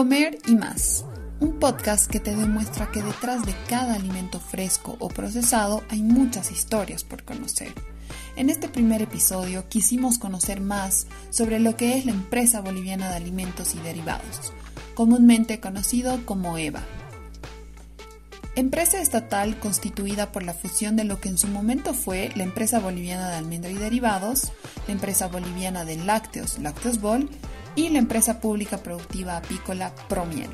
Comer y más. Un podcast que te demuestra que detrás de cada alimento fresco o procesado hay muchas historias por conocer. En este primer episodio quisimos conocer más sobre lo que es la empresa boliviana de alimentos y derivados, comúnmente conocido como EVA. Empresa estatal constituida por la fusión de lo que en su momento fue la empresa boliviana de almendra y derivados, la empresa boliviana de lácteos, Lácteos Bol, y la empresa pública productiva apícola Promiel.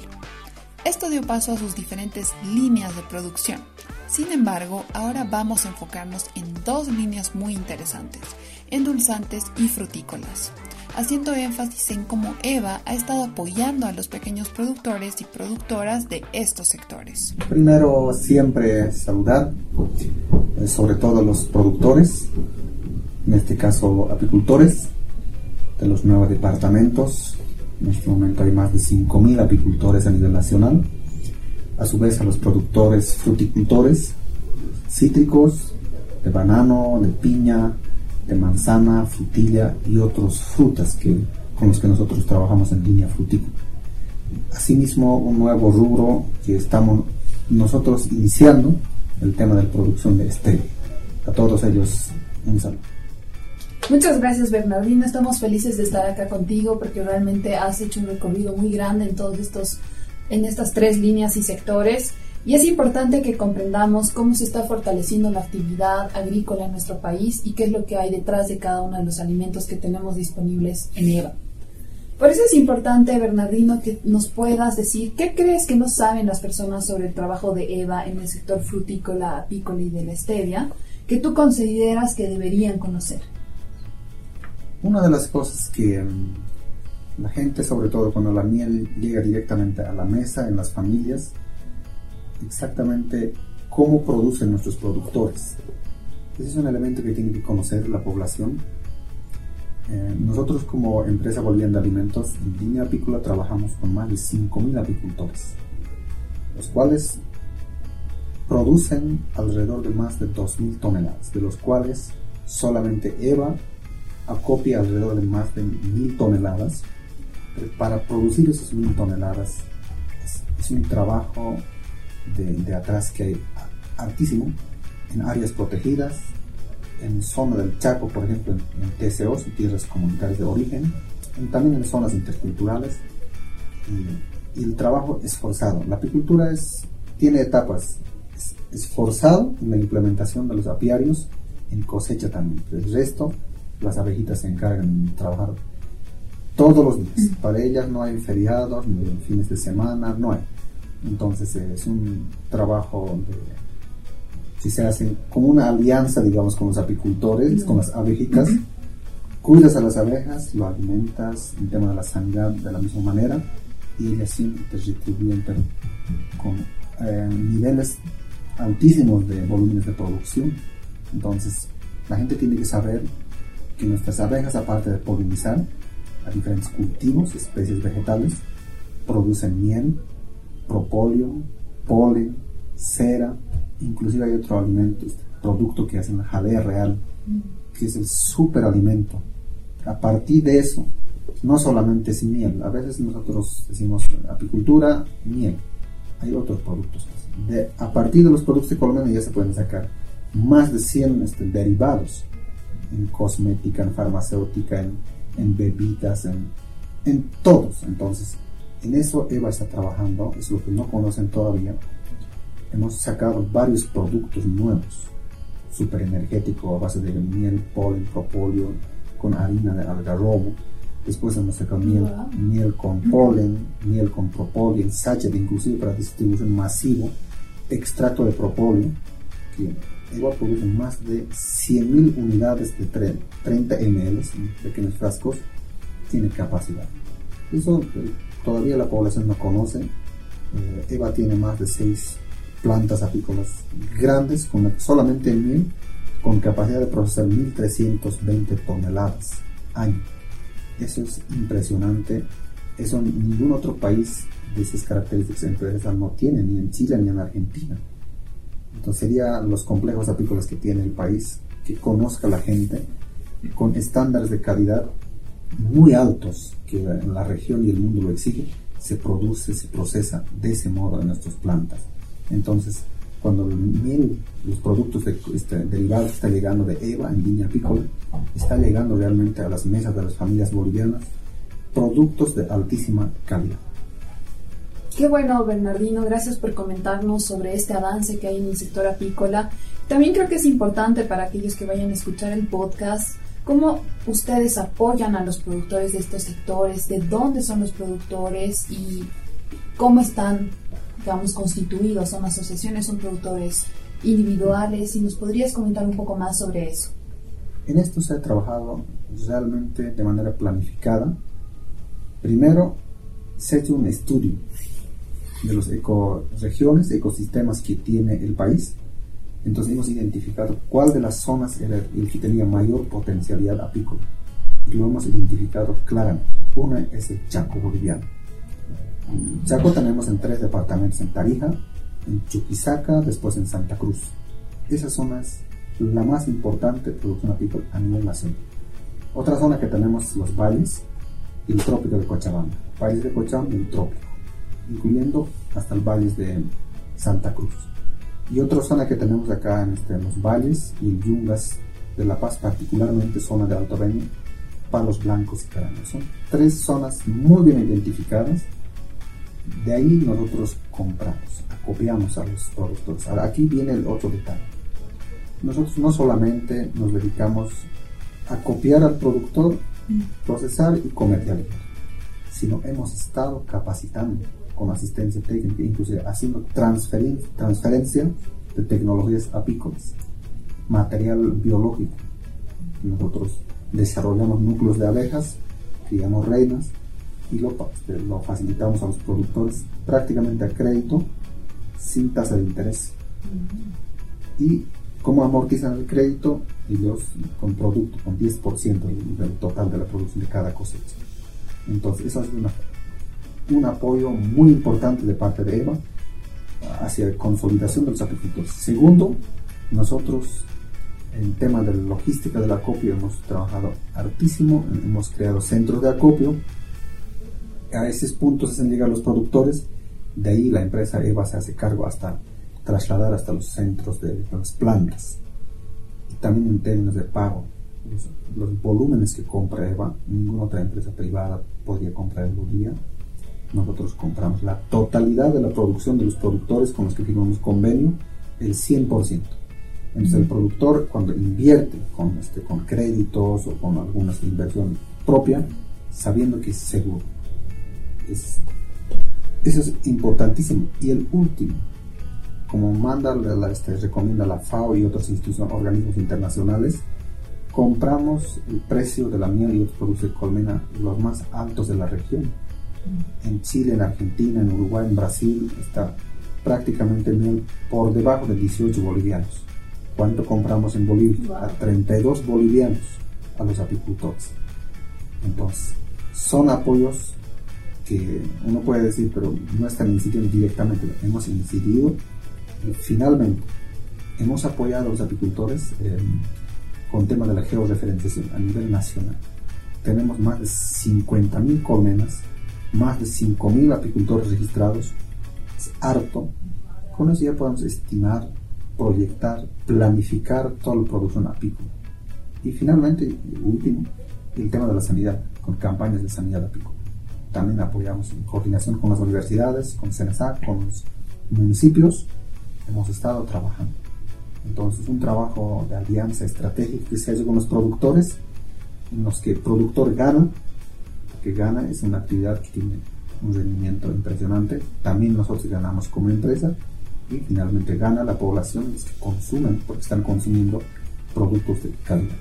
Esto dio paso a sus diferentes líneas de producción. Sin embargo, ahora vamos a enfocarnos en dos líneas muy interesantes, endulzantes y frutícolas, haciendo énfasis en cómo EVA ha estado apoyando a los pequeños productores y productoras de estos sectores. Primero, siempre saludar, eh, sobre todo a los productores, en este caso apicultores, de los nuevos departamentos. En este momento hay más de 5.000 apicultores a nivel nacional. A su vez a los productores fruticultores, cítricos, de banano, de piña, de manzana, frutilla y otros frutas que, con los que nosotros trabajamos en línea frutícola. Asimismo, un nuevo rubro que estamos nosotros iniciando, el tema de la producción de stevia. A todos ellos, un saludo. Muchas gracias Bernardino, estamos felices de estar acá contigo porque realmente has hecho un recorrido muy grande en todos estos, en estas tres líneas y sectores. Y es importante que comprendamos cómo se está fortaleciendo la actividad agrícola en nuestro país y qué es lo que hay detrás de cada uno de los alimentos que tenemos disponibles en EVA. Por eso es importante, Bernardino, que nos puedas decir qué crees que no saben las personas sobre el trabajo de EVA en el sector frutícola, apícola y de la stevia, que tú consideras que deberían conocer. Una de las cosas que mm, la gente, sobre todo cuando la miel llega directamente a la mesa en las familias, exactamente cómo producen nuestros productores. Ese es un elemento que tiene que conocer la población. Eh, nosotros como empresa boliviana de alimentos en línea apícola trabajamos con más de 5.000 apicultores, los cuales producen alrededor de más de 2.000 toneladas, de los cuales solamente EVA acopia alrededor de más de mil toneladas. para producir esas mil toneladas es, un trabajo de, atrás que hay altísimo en áreas protegidas, en zona del Chaco, por ejemplo, en, TCOs, tierras comunitarias de origen, también en zonas interculturales. Y, el trabajo es forzado. La apicultura es, tiene etapas. Es, en la implementación de los apiarios, en cosecha también. el resto las abejitas se encargan de trabajar todos los días. Para ellas no hay feriados, ni fines de semana, no hay. Entonces es un trabajo de, si se hace como una alianza, digamos, con los apicultores, con las abejitas, cuidas a las abejas, lo alimentas, el tema de la sanidad de la misma manera, y siempre te retribuyen, pero con eh, niveles altísimos de volúmenes de producción. Entonces, la gente tiene que saber que nuestras abejas, aparte de polinizar a diferentes cultivos, especies vegetales, producen miel, propóleo, polen, cera, inclusive hay otro alimento, este producto que hacen la jalea real, que es el superalimento. A partir de eso, no solamente es miel, a veces nosotros decimos apicultura, miel, hay otros productos. A partir de los productos de colmena ya se pueden sacar más de 100 este, derivados en cosmética, en farmacéutica, en, bebidas, en, en todos. Entonces, en eso Eva está trabajando, es lo que no conocen todavía. Hemos sacado varios productos nuevos, super energético a base de miel, polen, propóleo, con harina de algarrobo. Después hemos sacado miel, miel con polen, miel con propóleo, el sachet inclusive para distribución masivo, extracto de propóleo, que igual producen más de 100.000 unidades de 30 ml pequeños frascos, tiene capacidad. Eso eh, todavía la población no conoce. Eh, Eva tiene más de 6 plantas apícolas grandes, con solamente en miel, con capacidad de procesar 1.320 toneladas año. Eso es impresionante. Eso ningún otro país de esas características empresas no tiene, ni en Chile ni en Argentina. Entonces serían los complejos apícolas que tiene el país, que conozca la gente con estándares de calidad muy altos que en la región y el mundo lo exigen, se produce, se procesa de ese modo en nuestras plantas. Entonces, cuando el miel, los productos este, derivados está llegando de EVA en línea apícola, está llegando realmente a las mesas de las familias bolivianas productos de altísima calidad. Qué bueno, Bernardino, gracias por comentarnos sobre este avance que hay en el sector apícola. También creo que es importante para aquellos que vayan a escuchar el podcast cómo ustedes apoyan a los productores de estos sectores, de dónde son los productores y cómo están, digamos, constituidos. Son asociaciones, son productores individuales y nos podrías comentar un poco más sobre eso. En esto se ha trabajado realmente de manera planificada. Primero, se ha un estudio de las ecoregiones, ecosistemas que tiene el país. Entonces hemos identificado cuál de las zonas era el que tenía mayor potencialidad apícola. Y lo hemos identificado claramente. Una es el Chaco boliviano. Chaco tenemos en tres departamentos, en Tarija, en Chuquisaca, después en Santa Cruz. Esa zona es la más importante producción apícola a nivel nacional. Otra zona que tenemos los valles y el trópico de Cochabamba. Valles de Cochabamba y el trópico incluyendo hasta el valle de Santa Cruz. Y otra zona que tenemos acá en, este, los valles y yungas de La Paz, particularmente zona de Alto Beni, Palos Blancos y Caramba. Son tres zonas muy bien identificadas. De ahí nosotros compramos, acopiamos a los productores. Ahora, aquí viene el otro detalle. Nosotros no solamente nos dedicamos a copiar al productor, mm. procesar y comercializar, sino hemos estado capacitando con asistencia técnica, inclusive haciendo transferencia de tecnologías apícolas, material biológico. Nosotros desarrollamos núcleos de abejas, criamos reinas y lo, este, lo facilitamos a los productores prácticamente a crédito sin tasa de interés. Y cómo amortizan el crédito, ellos con producto, con 10% del, total de la producción de cada cosecha. Entonces, esa es una un apoyo muy importante de parte de EVA hacia la consolidación de los apicultores. Segundo, nosotros en tema de logística del acopio hemos trabajado hartísimo, hemos creado centros de acopio, a esos puntos hacen llegar los productores, de ahí la empresa EVA se hace cargo hasta trasladar hasta los centros de, las plantas. Y también en términos de pago, los, los volúmenes que compra EVA, ninguna otra empresa privada podría comprar en Bolivia nosotros compramos la totalidad de la producción de los productores con los que firmamos convenio, el 100%. Entonces el productor cuando invierte con, este, con créditos o con alguna inversión propia, sabiendo que es seguro. Es, eso es importantísimo. Y el último, como manda, la, este, recomienda la FAO y otros instituciones, organismos internacionales, compramos el precio de la miel y otros productos de colmena los más altos de la región en Chile, en Argentina, en Uruguay, en Brasil, está prácticamente por debajo de 18 bolivianos. ¿Cuánto compramos en Bolivia? A 32 bolivianos a los apicultores. Entonces, son apoyos que uno puede decir, pero no están incidiendo directamente. Hemos incidido finalmente hemos apoyado a los apicultores eh, con tema de la georreferenciación a nivel nacional. Tenemos más de 50.000 colmenas más de 5.000 apicultores registrados, es harto. Con eso ya podemos estimar, proyectar, planificar toda la producción apícola. Y finalmente, último, el tema de la sanidad, con campañas de sanidad apícola. También apoyamos en coordinación con las universidades, con CENESAC, con los municipios. Hemos estado trabajando. Entonces, un trabajo de alianza estratégica que se hace con los productores, en los que el productor gana gana es una actividad que tiene un rendimiento impresionante. También nosotros ganamos como empresa y finalmente gana la población que consumen porque están consumiendo productos de calidad.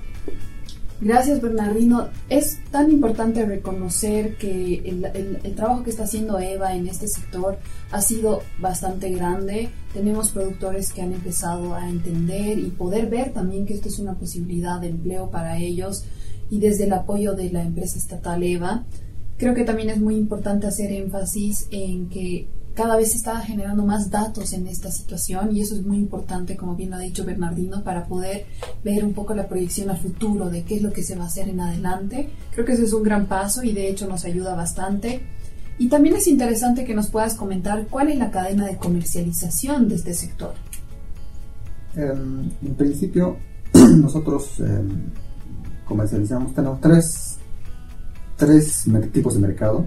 Gracias Bernardino. Es tan importante reconocer que el, el, trabajo que está haciendo Eva en este sector ha sido bastante grande. Tenemos productores que han empezado a entender y poder ver también que esto es una posibilidad de empleo para ellos y desde el apoyo de la empresa estatal EVA, creo que también es muy importante hacer énfasis en que cada vez se está generando más datos en esta situación y eso es muy importante, como bien ha dicho Bernardino, para poder ver un poco la proyección al futuro de qué es lo que se va a hacer en adelante. Creo que eso es un gran paso y de hecho nos ayuda bastante. Y también es interesante que nos puedas comentar cuál es la cadena de comercialización de este sector. Em, en principio, nosotros em, comercializamos, tenemos tres, tres tipos de mercado.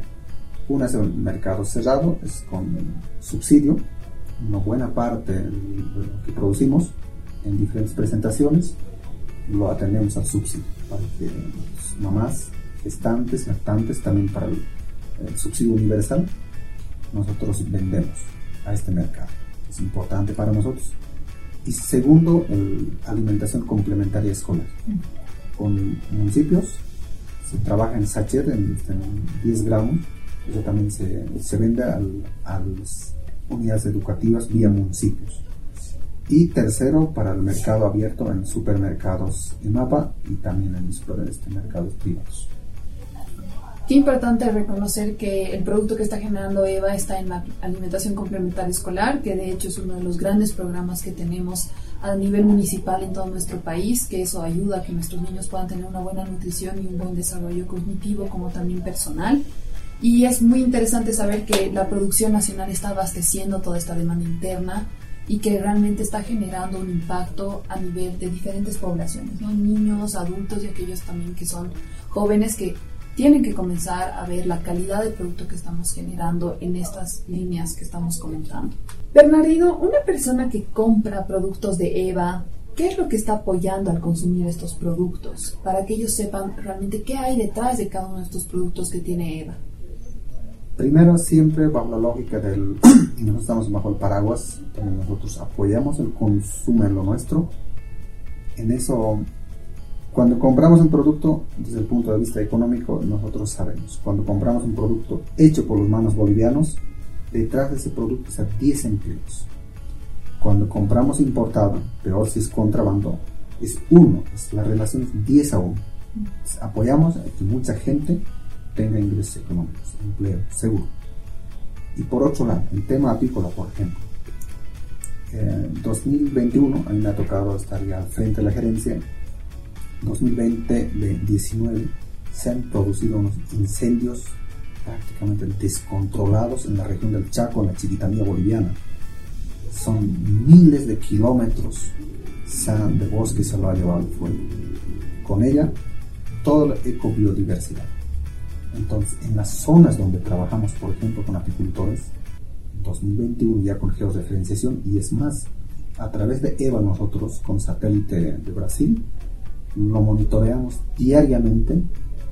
Uno es el mercado cerrado, es con subsidio, una buena parte de lo que producimos en diferentes presentaciones lo atendemos al subsidio para que mamás gestantes, lactantes, también para el, subsidio universal, nosotros vendemos a este mercado. Es importante para nosotros. Y segundo, alimentación complementaria escolar. Con municipios se trabaja en sachet, en, 10 gramos, eso también se, se vende al, a las unidades educativas vía municipios. Y tercero, para el mercado abierto en supermercados y mapa y también en este, mercados privados. Qué importante reconocer que el producto que está generando EVA está en la alimentación complementaria escolar, que de hecho es uno de los grandes programas que tenemos a nivel municipal en todo nuestro país, que eso ayuda a que nuestros niños puedan tener una buena nutrición y un buen desarrollo cognitivo como también personal. Y es muy interesante saber que la producción nacional está abasteciendo toda esta demanda interna y que realmente está generando un impacto a nivel de diferentes poblaciones, niños, adultos y aquellos también que son jóvenes que tienen que comenzar a ver la calidad del producto que estamos generando en estas líneas que estamos comentando. Bernardino, una persona que compra productos de EVA, ¿qué es lo que está apoyando al consumir estos productos? Para que ellos sepan realmente qué hay detrás de cada uno de estos productos que tiene EVA. Primero, siempre bajo la lógica del, nosotros estamos bajo el paraguas, nosotros apoyamos el consumo en lo nuestro. En eso, cuando compramos un producto, desde el punto de vista económico, nosotros sabemos, cuando compramos un producto hecho por los manos bolivianos, detrás de ese producto está 10 empleos. Cuando compramos importado, peor si es contrabando, es uno, es la relación es 10 a 1. Apoyamos a que mucha gente tenga ingresos económicos, empleo, seguro. Y por otro lado, el tema apícola, por ejemplo. En 2021, a mí me ha tocado estar ya frente de la gerencia. 2020-2019 se han producido unos incendios prácticamente descontrolados en la región del Chaco, en la chiquitanía boliviana. Son miles de kilómetros de bosque se lo ha llevado el fuego. Con ella, toda la ecobiodiversidad. Entonces, en las zonas donde trabajamos, por ejemplo, con apicultores, en 2021 ya con georreferenciación, y es más, a través de EVA nosotros, con satélite de Brasil, lo monitoreamos diariamente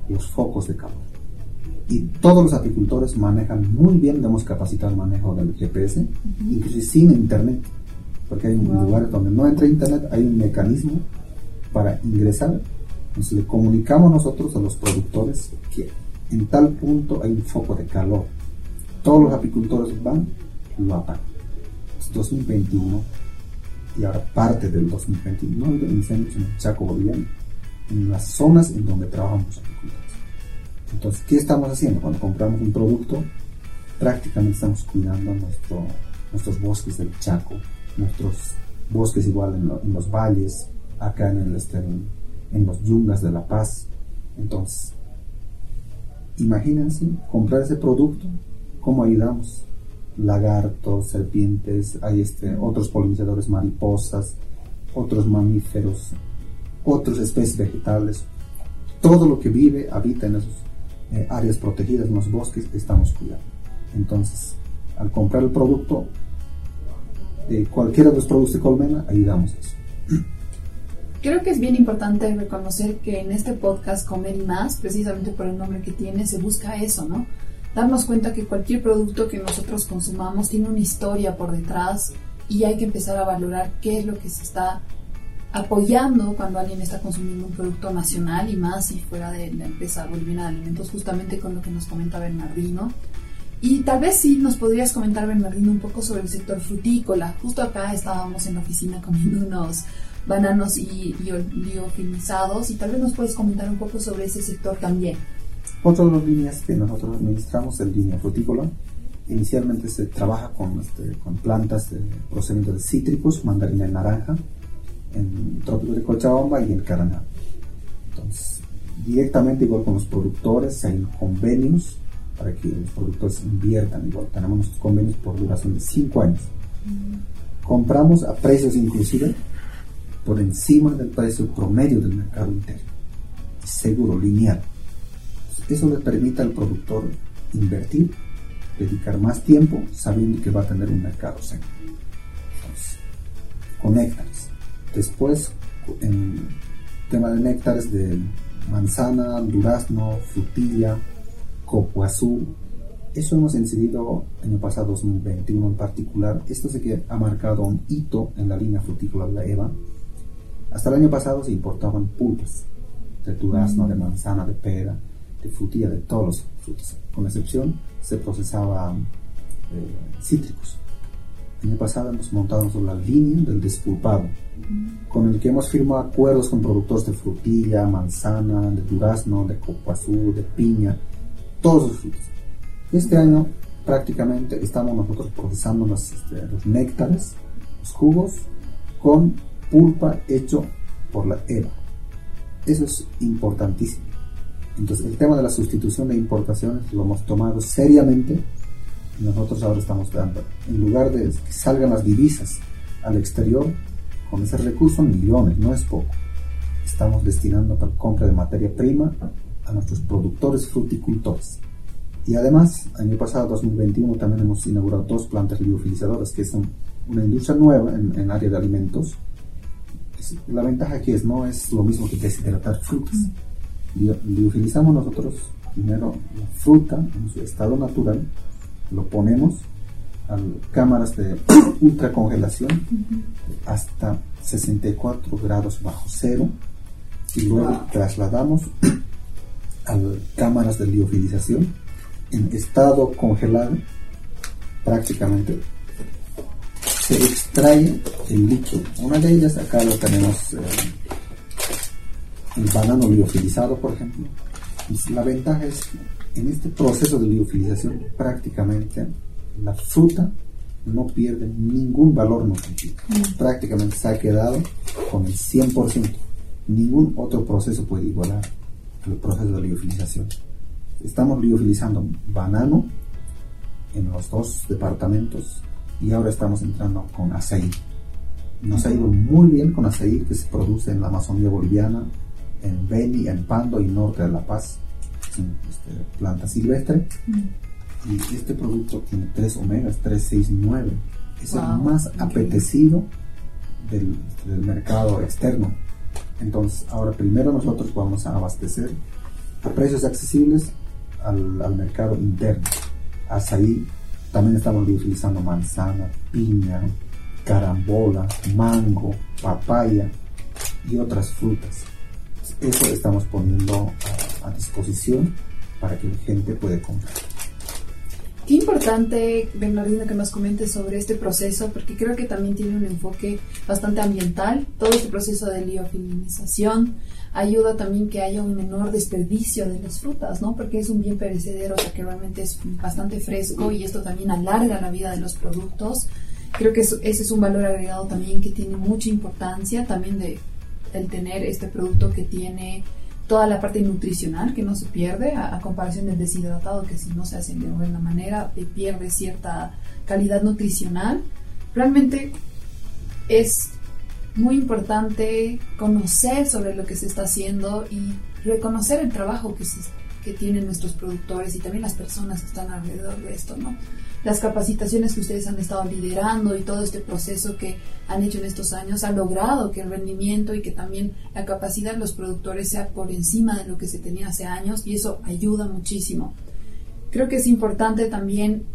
los focos de calor. Y todos los apicultores manejan muy bien, hemos capacitado el manejo del GPS, incluso sin internet, porque hay un lugares donde no entra internet, hay un mecanismo para ingresar. Entonces le comunicamos nosotros a los productores que en tal punto hay un foco de calor. Todos los apicultores van, lo apagan. Es 2021 y ahora parte del 2021 no hay incendios en Chaco boliviano, en las zonas en donde trabajamos los apicultores. Entonces, ¿qué estamos haciendo? Cuando compramos un producto, prácticamente estamos cuidando nuestro, nuestros bosques del Chaco, nuestros bosques igual en, los valles, acá en, el, este, en los yungas de La Paz. Entonces, Imagínense comprar ese producto, ¿cómo ayudamos? Lagartos, serpientes, hay este, otros polinizadores, mariposas, otros mamíferos, otras especies vegetales. Todo lo que vive, habita en esas eh, áreas protegidas, en los bosques, estamos cuidando. Entonces, al comprar el producto, de cualquiera de los productos de colmena, ayudamos a eso. Creo que es bien importante reconocer que en este podcast Comer y Más, precisamente por el nombre que tiene, se busca eso, ¿no? Darnos cuenta que cualquier producto que nosotros consumamos tiene una historia por detrás y hay que empezar a valorar qué es lo que se está apoyando cuando alguien está consumiendo un producto nacional y más si fuera de la empresa boliviana de alimentos, justamente con lo que nos comenta Bernardino. Y tal vez sí nos podrías comentar, Bernardino, un poco sobre el sector frutícola. Justo acá estábamos en la oficina comiendo unos bananos y, liofilizados y tal vez nos puedes comentar un poco sobre ese sector también. Otra de las líneas que nosotros administramos es línea frutícola. Inicialmente se trabaja con, este, con plantas de de cítricos, mandarina y naranja, en trópico de Cochabamba y en Caraná. Entonces, directamente igual con los productores, hay convenios para que los productores inviertan. Igual tenemos nuestros convenios por duración de 5 años. Compramos a precios inclusive por encima del precio promedio del mercado interno. Seguro, lineal. Eso le permite al productor invertir, dedicar más tiempo sabiendo que va a tener un mercado seguro. con néctares. Después, en tema de néctares de manzana, durazno, frutilla, copuazú. Eso hemos incidido el año pasado, 2021 en particular. Esto sí que ha marcado un hito en la línea frutícola de la EVA. Hasta el año pasado se importaban pulpas de durazno, de manzana, de pera, de frutilla, de todos los frutos. Con excepción, se procesaban eh, cítricos. El año pasado hemos montado la línea del despulpado, con el que hemos firmado acuerdos con productores de frutilla, manzana, de durazno, de copuazú, de piña, todos los frutos. Este año prácticamente estamos nosotros procesando los, este, los néctares, los jugos, con pulpa hecho por la EVA. Eso es importantísimo. Entonces, el tema de la sustitución de importaciones lo hemos tomado seriamente y nosotros ahora estamos dando, en lugar de que salgan las divisas al exterior, con ese recurso millones, no es poco. Estamos destinando para compra de materia prima a nuestros productores fruticultores. Y además, año pasado, 2021, también hemos inaugurado dos plantas liofilizadoras, que son una industria nueva en, el área de alimentos. la ventaja aquí es, no es lo mismo que deshidratar frutas. Liofilizamos nosotros primero la fruta en su estado natural, lo ponemos a cámaras de ultracongelación hasta 64 grados bajo cero y luego trasladamos a cámaras de liofilización en estado congelado prácticamente se extrae el líquido. Una de ellas acá lo tenemos eh, el banano liofilizado, por ejemplo. La ventaja es que en este proceso de liofilización prácticamente la fruta no pierde ningún valor nutritivo. Mm. Prácticamente se ha quedado con el 100%. Ningún otro proceso puede igualar el proceso de liofilización. Estamos liofilizando banano en los dos departamentos y ahora estamos entrando con aceite. Nos ha ido muy bien con aceite que se produce en la Amazonía boliviana, en Beni, en Pando y norte de La Paz, es este, planta silvestre. Mm. Y este producto tiene 3 omegas, 3, 6, 9. Es el más apetecido del, del mercado externo entonces, ahora primero nosotros vamos a abastecer a precios accesibles al, al mercado interno. ahí también estamos utilizando manzana, piña, carambola, mango, papaya y otras frutas. Eso estamos poniendo a, a disposición para que la gente pueda comprar. Qué importante, Bernardino, que nos comentes sobre este proceso, porque creo que también tiene un enfoque bastante ambiental. Todo este proceso de liofilinización ayuda también que haya un menor desperdicio de las frutas, ¿no? Porque es un bien perecedero, o sea que realmente es bastante fresco y esto también alarga la vida de los productos. Creo que ese es un valor agregado también que tiene mucha importancia, también de el tener este producto que tiene toda la parte nutricional que no se pierde a, comparación del deshidratado que si no se hace de buena manera eh, pierde cierta calidad nutricional. Realmente es muy importante conocer sobre lo que se está haciendo y reconocer el trabajo que, que tienen nuestros productores y también las personas que están alrededor de esto, ¿no? las capacitaciones que ustedes han estado liderando y todo este proceso que han hecho en estos años ha logrado que el rendimiento y que también la capacidad de los productores sea por encima de lo que se tenía hace años y eso ayuda muchísimo. Creo que es importante también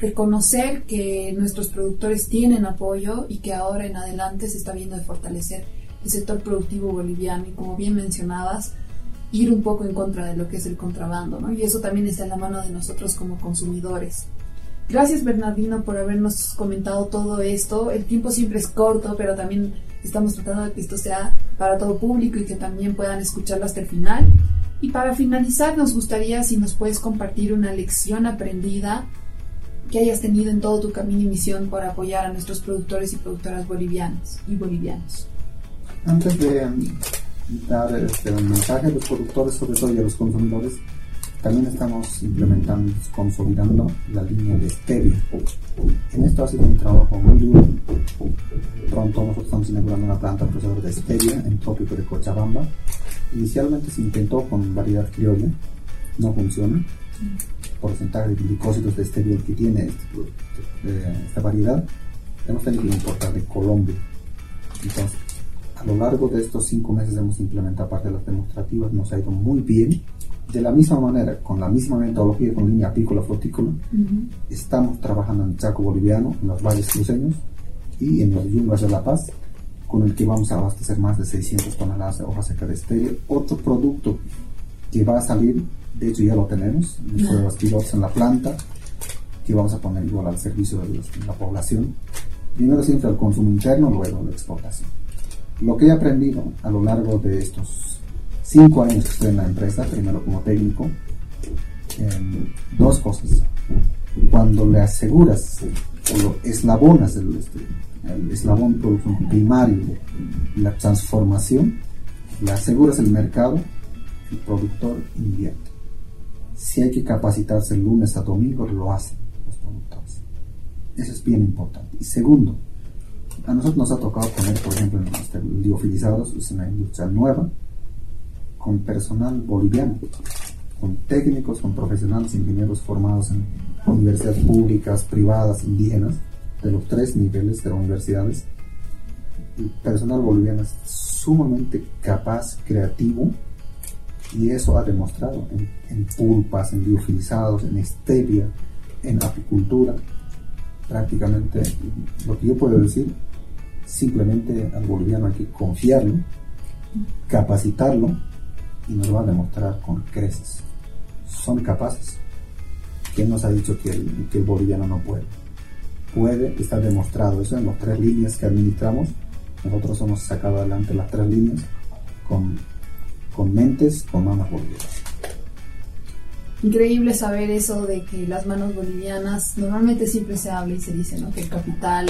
reconocer que nuestros productores tienen apoyo y que ahora en adelante se está viendo fortalecer el sector productivo boliviano y como bien mencionabas, ir un poco en contra de lo que es el contrabando, ¿no? Y eso también está en la mano de nosotros como consumidores. Gracias Bernardino por habernos comentado todo esto. El tiempo siempre es corto, pero también estamos tratando de que esto sea para todo público y que también puedan escucharlo hasta el final. Y para finalizar, nos gustaría si nos puedes compartir una lección aprendida que hayas tenido en todo tu camino y misión por apoyar a nuestros productores y productoras bolivianos y bolivianos. Antes de dar este, un mensaje a los productores, sobre todo y a los consumidores, También estamos implementando, consolidando la línea de stevia. En esto ha sido un trabajo muy duro. Pronto nosotros estamos inaugurando una planta procesadora de stevia en trópico de Cochabamba. Inicialmente se intentó con variedad criolla, no funciona. Porcentaje de glicósidos de stevia que tiene este eh, esta variedad, hemos tenido que importar de Colombia. Entonces, a lo largo de estos cinco meses hemos implementado parte de las demostrativas, nos ha ido muy bien de la misma manera, con la misma metodología con línea apícola frutícola, estamos trabajando en Chaco boliviano, en los valles cruceños y en los yungas de La Paz, con el que vamos a abastecer más de 600 toneladas de hoja seca de estéreo. Otro producto que va a salir, de hecho ya lo tenemos, en pruebas pilotos en la planta, que vamos a poner igual al servicio de, la población. Primero siempre al consumo interno, luego la exportación. Lo que he aprendido a lo largo de estos cinco años que estoy en la empresa, primero como técnico, em, dos cosas. Cuando le aseguras o lo eslabonas el, este, el eslabón primario, la transformación, le aseguras el mercado, el productor invierte. Si hay que capacitarse el lunes a domingo, lo hacen los productores. Eso es bien importante. Y segundo, a nosotros nos ha tocado poner, por ejemplo, en este, liofilizados, es una industria nueva, con personal boliviano, con técnicos, con profesionales, ingenieros formados en universidades públicas, privadas, indígenas, de los tres niveles de las universidades. El personal boliviano es sumamente capaz, creativo, y eso ha demostrado en, pulpas, en biofilizados, en stevia, en apicultura. Prácticamente lo que yo puedo decir, simplemente al boliviano hay que confiarlo, capacitarlo y nos va a demostrar con creces. Son capaces. ¿Quién nos ha dicho que el, boliviano no puede? Puede, está demostrado eso en las tres líneas que administramos. Nosotros hemos sacado adelante las tres líneas con, con mentes, con manos bolivianas. Increíble saber eso de que las manos bolivianas, normalmente siempre se habla y se dice ¿no? que el capital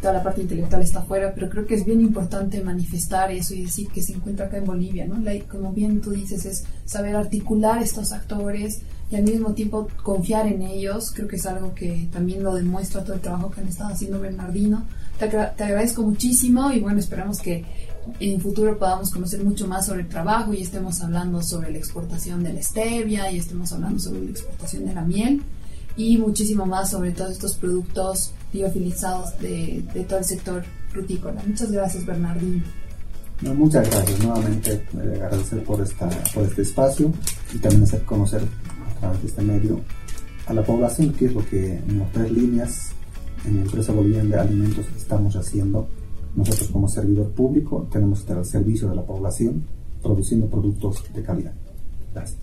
toda la parte intelectual está afuera, pero creo que es bien importante manifestar eso y decir que se encuentra acá en Bolivia, ¿no? como bien tú dices, es saber articular estos actores y al mismo tiempo confiar en ellos, creo que es algo que también lo demuestra todo el trabajo que han estado haciendo Bernardino. Te, te agradezco muchísimo y bueno, esperamos que en futuro podamos conocer mucho más sobre el trabajo y estemos hablando sobre la exportación de la stevia y estemos hablando sobre la exportación de la miel y muchísimo más sobre todos estos productos biofilizados de, de todo el sector frutícola. Muchas gracias, Bernardino. muchas gracias nuevamente, eh, agradecer por, esta, por este espacio y también hacer conocer a través de este medio a la población qué es lo que en las tres líneas en la empresa boliviana de alimentos estamos haciendo. Nosotros como servidor público tenemos que estar al servicio de la población produciendo productos de calidad. Gracias.